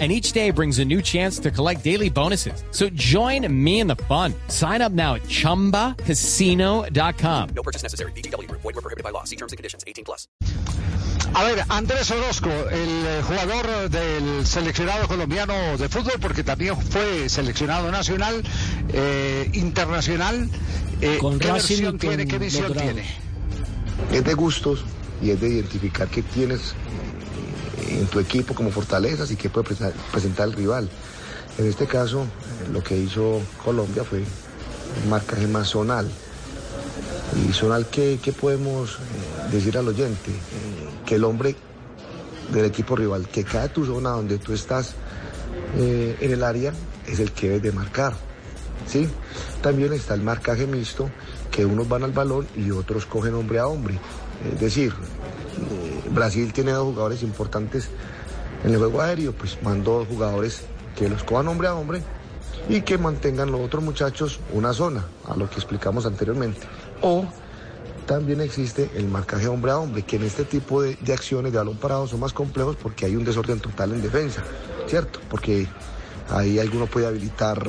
and each day brings a new chance to collect daily bonuses. So join me in the fun. Sign up now at ChumbaCasino.com. No purchase necessary. BGW. Void were prohibited by law. See terms and conditions. 18 plus. A ver, Andrés Orozco, el eh, jugador del seleccionado colombiano de fútbol, porque también fue seleccionado nacional, eh, internacional. Eh, Con ¿Qué Racing versión con tiene? ¿Qué visión tiene? es de gustos y es de identificar qué tienes en tu equipo como fortalezas y qué puede presentar el rival. En este caso, eh, lo que hizo Colombia fue un marcaje más zonal. Y zonal, ¿qué, qué podemos eh, decir al oyente? Eh, que el hombre del equipo rival que cae a tu zona donde tú estás en el área es el que debes de marcar. ¿sí? También está el marcaje mixto, que unos van al balón y otros cogen hombre a hombre. Es decir, Brasil tiene dos jugadores importantes en el juego aéreo, pues mandó dos jugadores que los cojan hombre a hombre y que mantengan los otros muchachos una zona, a lo que explicamos anteriormente. O también existe el marcaje hombre a hombre, que en este tipo de, de acciones de balón parado son más complejos porque hay un desorden total en defensa, ¿cierto? Porque ahí alguno puede habilitar,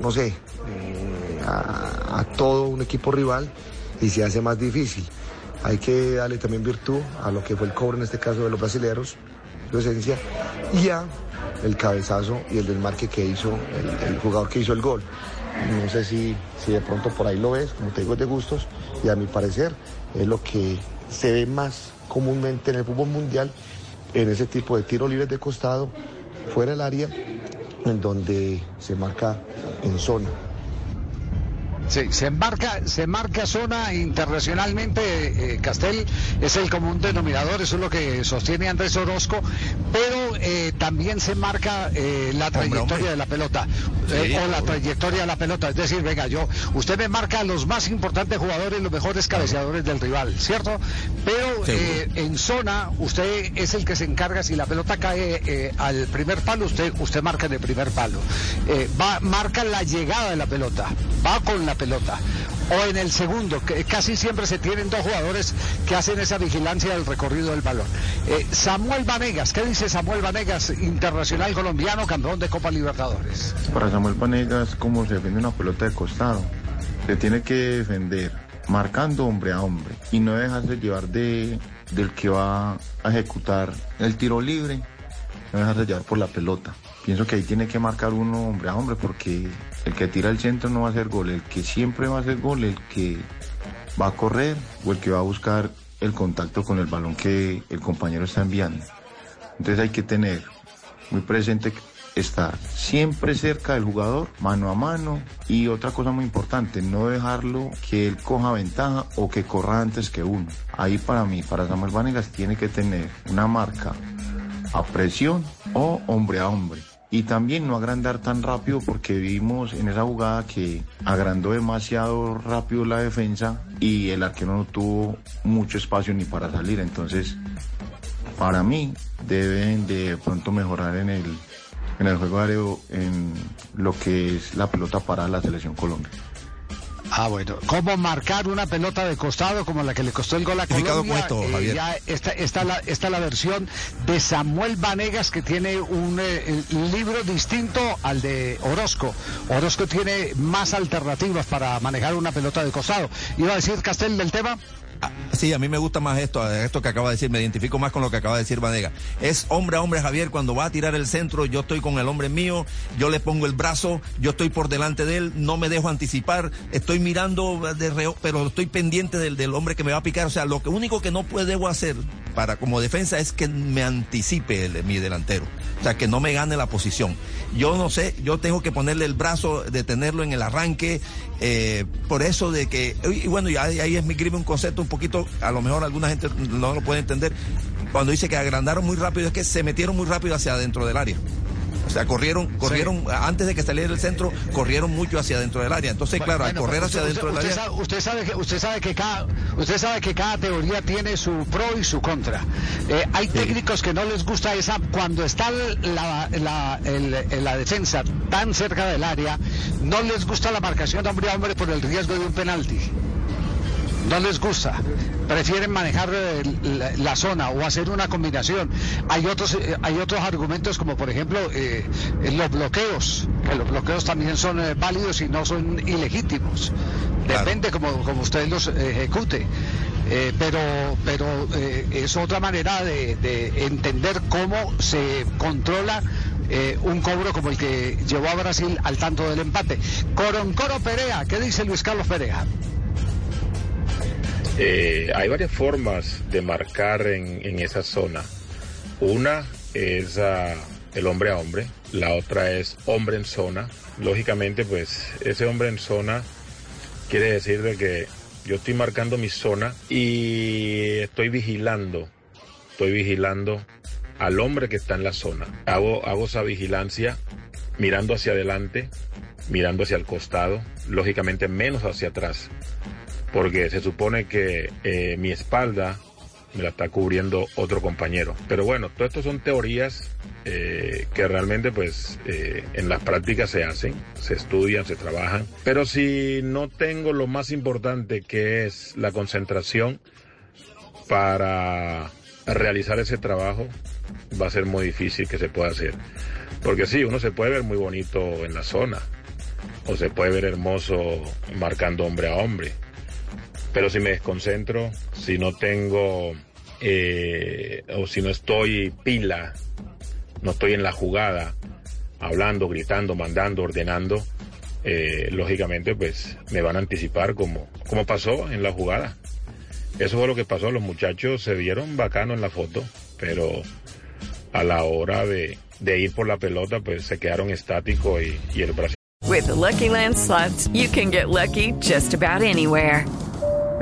no sé, eh, a, a todo un equipo rival y se hace más difícil. Hay que darle también virtud a lo que fue el cobro en este caso de los brasileros, su esencia, y a el cabezazo y el desmarque que hizo el, jugador que hizo el gol. No sé si, si de pronto por ahí lo ves, como te digo, es de gustos, y a mi parecer es lo que se ve más comúnmente en el fútbol mundial, en ese tipo de tiros libres de costado, fuera del área, en donde se marca en zona. Sí, se marca, se marca zona internacionalmente, eh, Castel es el común denominador, eso es lo que sostiene Andrés Orozco, pero eh, también se marca eh, la trayectoria de la pelota, eh, o la trayectoria de la pelota, es decir, venga, yo, usted me marca a los más importantes jugadores, los mejores cabeceadores del rival, ¿cierto? Pero eh, en zona, usted es el que se encarga, si la pelota cae eh, al primer palo, usted, usted marca en el primer palo, Eh, va, marca la llegada de la pelota, va con la pelota. O en el segundo, que casi siempre se tienen dos jugadores que hacen esa vigilancia del recorrido del balón. Eh, Samuel Vanegas, ¿qué dice Samuel Vanegas, internacional colombiano, campeón de Copa Libertadores? Para Samuel Panegas, como se defiende una pelota de costado, se tiene que defender marcando hombre a hombre y no dejarse llevar de, del que va a ejecutar el tiro libre, no dejarse llevar por la pelota. Pienso que ahí tiene que marcar uno hombre a hombre porque el que tira el centro no va a hacer gol, el que siempre va a hacer gol, el que va a correr o el que va a buscar el contacto con el balón que el compañero está enviando. Entonces hay que tener muy presente estar siempre cerca del jugador, mano a mano y otra cosa muy importante, no dejarlo que él coja ventaja o que corra antes que uno. Ahí para mí, para Samuel Vanegas tiene que tener una marca a presión o hombre a hombre. Y también no agrandar tan rápido porque vimos en esa jugada que agrandó demasiado rápido la defensa y el arquero no tuvo mucho espacio ni para salir. Entonces, para mí, deben de pronto mejorar en el, en el juego aéreo en lo que es la pelota para la selección Colombia. Ah, bueno. ¿Cómo marcar una pelota de costado como la que le costó el gol a Colombia? con esto, Eh, ya está, está la, la versión de Samuel Vanegas que tiene un eh, libro distinto al de Orozco. Orozco tiene más alternativas para manejar una pelota de costado. ¿Iba a decir Castel del tema? Ah, Sí, a mí me gusta más esto, esto que acaba de decir, me identifico más con lo que acaba de decir Vanega. Es hombre a hombre, Javier, cuando va a tirar el centro, yo estoy con el hombre mío, yo le pongo el brazo, yo estoy por delante de él, no me dejo anticipar, estoy mirando de reo, pero estoy pendiente del, hombre que me va a picar. O sea, lo único que no puedo hacer para como defensa es que me anticipe mi delantero. O sea, que no me gane la posición. Yo no sé, yo tengo que ponerle el brazo, detenerlo en el arranque, eh, por eso de que, y bueno, ahí, ahí es mi gripe un concepto un poquito, a lo mejor alguna gente no lo puede entender. Cuando dice que agrandaron muy rápido, es que se metieron muy rápido hacia adentro del área. O sea, corrieron, corrieron, antes de que saliera el centro, corrieron mucho hacia dentro del área. Entonces, claro, al correr hacia dentro del área. usted sabe que, usted sabe que cada, usted sabe que cada teoría tiene su pro y su contra. Eh, hay técnicos que no les gusta esa cuando está la, la, la defensa tan cerca del área, no les gusta la marcación hombre a hombre por el riesgo de un penalti no les gusta, prefieren manejar eh, la, zona o hacer una combinación. Hay otros, eh, hay otros argumentos como por ejemplo eh, los bloqueos, que los bloqueos también son válidos y no son ilegítimos. Depende como, como usted los ejecute. pero pero es otra manera de, de, entender cómo se controla un cobro como el que llevó a Brasil al tanto del empate. Coroncoro Perea, ¿qué dice Luis Carlos Perea? Eh, hay varias formas de marcar en, esa zona. Una es ah, el hombre a hombre, la otra es hombre en zona. Lógicamente, pues ese hombre en zona quiere decir de que yo estoy marcando mi zona y estoy vigilando, estoy vigilando al hombre que está en la zona. Hago, hago esa vigilancia mirando hacia adelante, mirando hacia el costado, lógicamente menos hacia atrás porque se supone que eh, mi espalda me la está cubriendo otro compañero. Pero bueno, todo esto son teorías eh, que realmente pues eh, en las prácticas se hacen, se estudian, se trabajan. Pero si no tengo lo más importante que es la concentración para realizar ese trabajo, va a ser muy difícil que se pueda hacer. Porque sí, uno se puede ver muy bonito en la zona, o se puede ver hermoso marcando hombre a hombre pero si me desconcentro, si no tengo eh, o si no estoy pila, no estoy en la jugada, hablando, gritando, mandando, ordenando, eh, lógicamente pues me van a anticipar como, como pasó en la jugada. Eso fue lo que pasó, los muchachos se vieron bacano en la foto, pero a la hora de, de ir por la pelota pues se quedaron estáticos y, y el Brasil. With the Lucky Land slots, you can get lucky just about anywhere.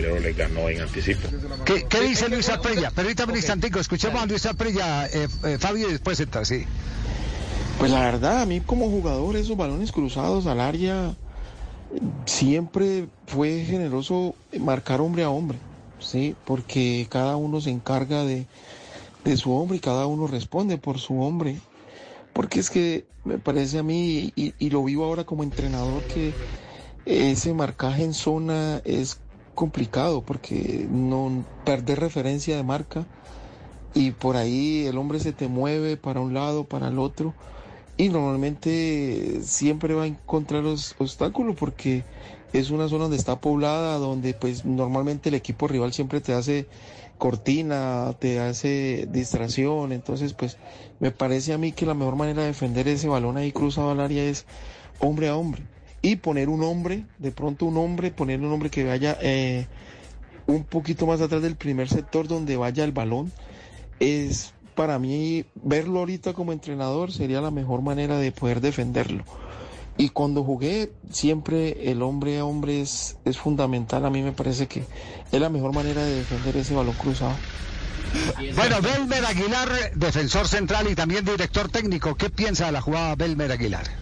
Le ganó en anticipo. ¿Qué, qué dice Luis Aprella? Permítame un instantico, escuchemos a Luis Aprella, eh, eh, Fabio, y después entra, sí. Pues la verdad, a mí como jugador, esos balones cruzados al área, siempre fue generoso marcar hombre a hombre, ¿sí? Porque cada uno se encarga de, de su hombre y cada uno responde por su hombre. Porque es que me parece a mí, y, y lo vivo ahora como entrenador, que ese marcaje en zona es complicado porque no perder referencia de marca y por ahí el hombre se te mueve para un lado, para el otro y normalmente siempre va a encontrar los obstáculos porque es una zona donde está poblada, donde pues normalmente el equipo rival siempre te hace cortina, te hace distracción, entonces pues me parece a mí que la mejor manera de defender ese balón ahí cruzado al área es hombre a hombre y poner un hombre, de pronto un hombre, poner un hombre que vaya eh, un poquito más atrás del primer sector donde vaya el balón, es para mí verlo ahorita como entrenador sería la mejor manera de poder defenderlo. Y cuando jugué, siempre el hombre a hombre es, es fundamental. A mí me parece que es la mejor manera de defender ese balón cruzado. Bueno, Belmer Aguilar, defensor central y también director técnico, ¿qué piensa de la jugada Belmer Aguilar?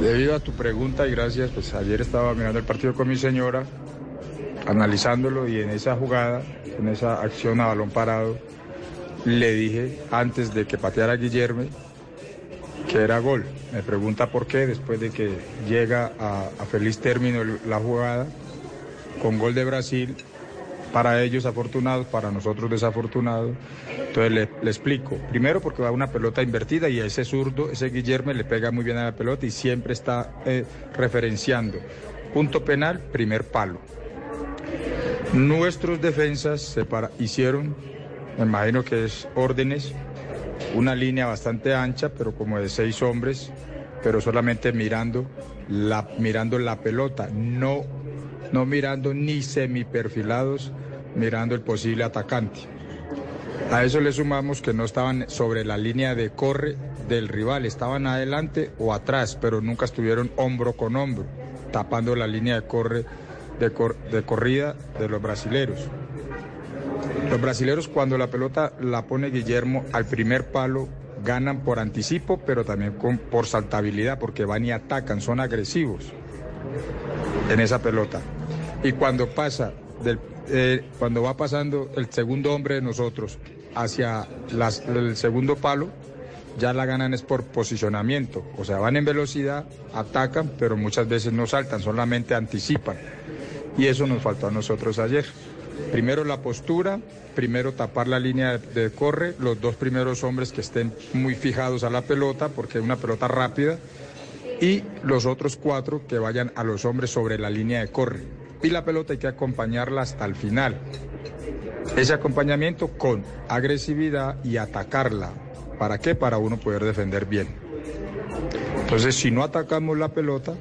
Debido a tu pregunta y gracias, pues ayer estaba mirando el partido con mi señora, analizándolo y en esa jugada, en esa acción a balón parado, le dije antes de que pateara Guillermo que era gol. Me pregunta por qué después de que llega a, a feliz término la jugada con gol de Brasil para ellos afortunados, para nosotros desafortunados. Entonces le, explico. Primero porque va una pelota invertida y ese zurdo, ese Guillermo le pega muy bien a la pelota y siempre está eh, referenciando. Punto penal, primer palo. Nuestros defensas se hicieron, me imagino que es órdenes, una línea bastante ancha, pero como de seis hombres, pero solamente mirando la, mirando la pelota, no, no mirando ni semiperfilados, mirando el posible atacante. A eso le sumamos que no estaban sobre la línea de corre del rival, estaban adelante o atrás, pero nunca estuvieron hombro con hombro, tapando la línea de corre de, de corrida de los brasileros. Los brasileros cuando la pelota la pone Guillermo al primer palo ganan por anticipo, pero también con, por saltabilidad, porque van y atacan, son agresivos en esa pelota. Y cuando pasa, eh, cuando va pasando el segundo hombre de nosotros hacia el segundo palo, ya la ganan es por posicionamiento. O sea, van en velocidad, atacan, pero muchas veces no saltan, solamente anticipan. Y eso nos faltó a nosotros ayer. Primero la postura, primero tapar la línea de, corre, los dos primeros hombres que estén muy fijados a la pelota, porque es una pelota rápida, y los otros cuatro que vayan a los hombres sobre la línea de corre. Y la pelota hay que acompañarla hasta el final. Ese acompañamiento con agresividad y atacarla. ¿Para qué? Para uno poder defender bien. Entonces, si no atacamos la pelota,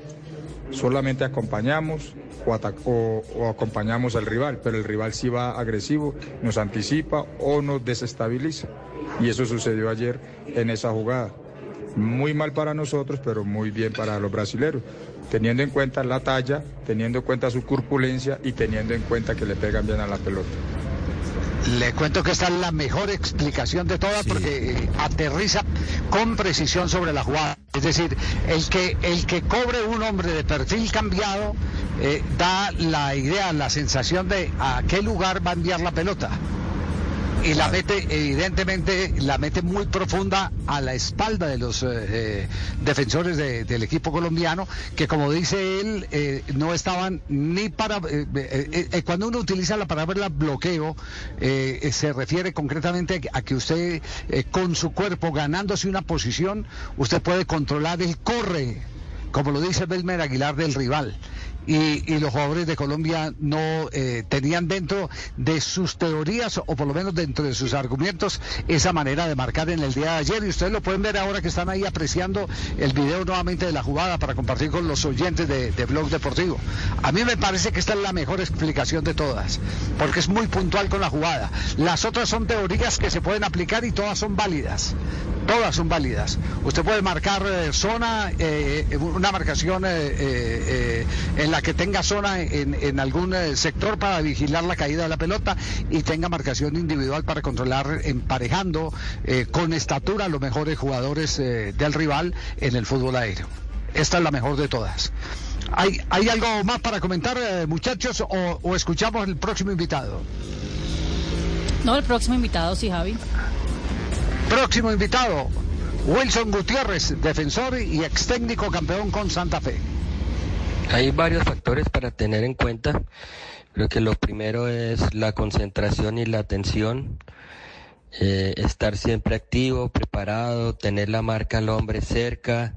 solamente acompañamos, o, acompañamos al rival, pero el rival sí va agresivo, nos anticipa o nos desestabiliza. Y eso sucedió ayer en esa jugada. Muy mal para nosotros, pero muy bien para los brasileños, teniendo en cuenta la talla, teniendo en cuenta su corpulencia y teniendo en cuenta que le pegan bien a la pelota. Le cuento que esta es la mejor explicación de todas porque eh, aterriza con precisión sobre la jugada. Es decir, el que, el que cobre un hombre de perfil cambiado eh, da la idea, la sensación de a qué lugar va a enviar la pelota y la mete, evidentemente, la mete muy profunda a la espalda de los eh, eh, defensores del equipo colombiano, que como dice él, eh, no estaban ni para... cuando uno utiliza la palabra bloqueo, se refiere concretamente a que usted con su cuerpo ganándose una posición, usted puede controlar el corre, como lo dice Belmer Aguilar del rival y, los jugadores de Colombia no eh, tenían dentro de sus teorías o por lo menos dentro de sus argumentos esa manera de marcar en el día de ayer y ustedes lo pueden ver ahora que están ahí apreciando el video nuevamente de la jugada para compartir con los oyentes de, de Blog Deportivo. A mí me parece que esta es la mejor explicación de todas porque es muy puntual con la jugada. Las otras son teorías que se pueden aplicar y todas son válidas. Todas son válidas. Usted puede marcar eh, zona, eh, una marcación en la que tenga zona en, algún eh, sector para vigilar la caída de la pelota y tenga marcación individual para controlar emparejando eh, con estatura los mejores jugadores eh, del rival en el fútbol aéreo. Esta es la mejor de todas. ¿Hay, hay algo más para comentar, muchachos, o escuchamos el próximo invitado? No, el próximo invitado, sí, Javi. Próximo invitado, Wilson Gutiérrez, defensor y ex técnico campeón con Santa Fe. Hay varios factores para tener en cuenta. Creo que lo primero es la concentración y la atención. Eh, estar siempre activo, preparado, tener la marca al hombre cerca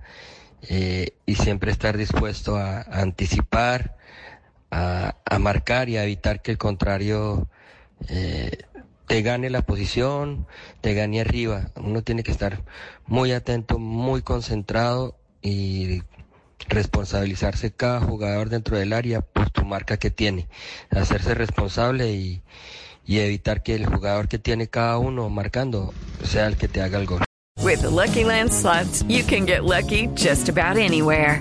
eh, y siempre estar dispuesto a, anticipar, a, marcar y a evitar que el contrario eh, te gane la posición, te gane arriba. Uno tiene que estar muy atento, muy concentrado y responsabilizarse cada jugador dentro del área por tu marca que tiene, hacerse responsable y, y evitar que el jugador que tiene cada uno marcando sea el que te haga el gol. With the Lucky Land slots, you can get lucky just about anywhere.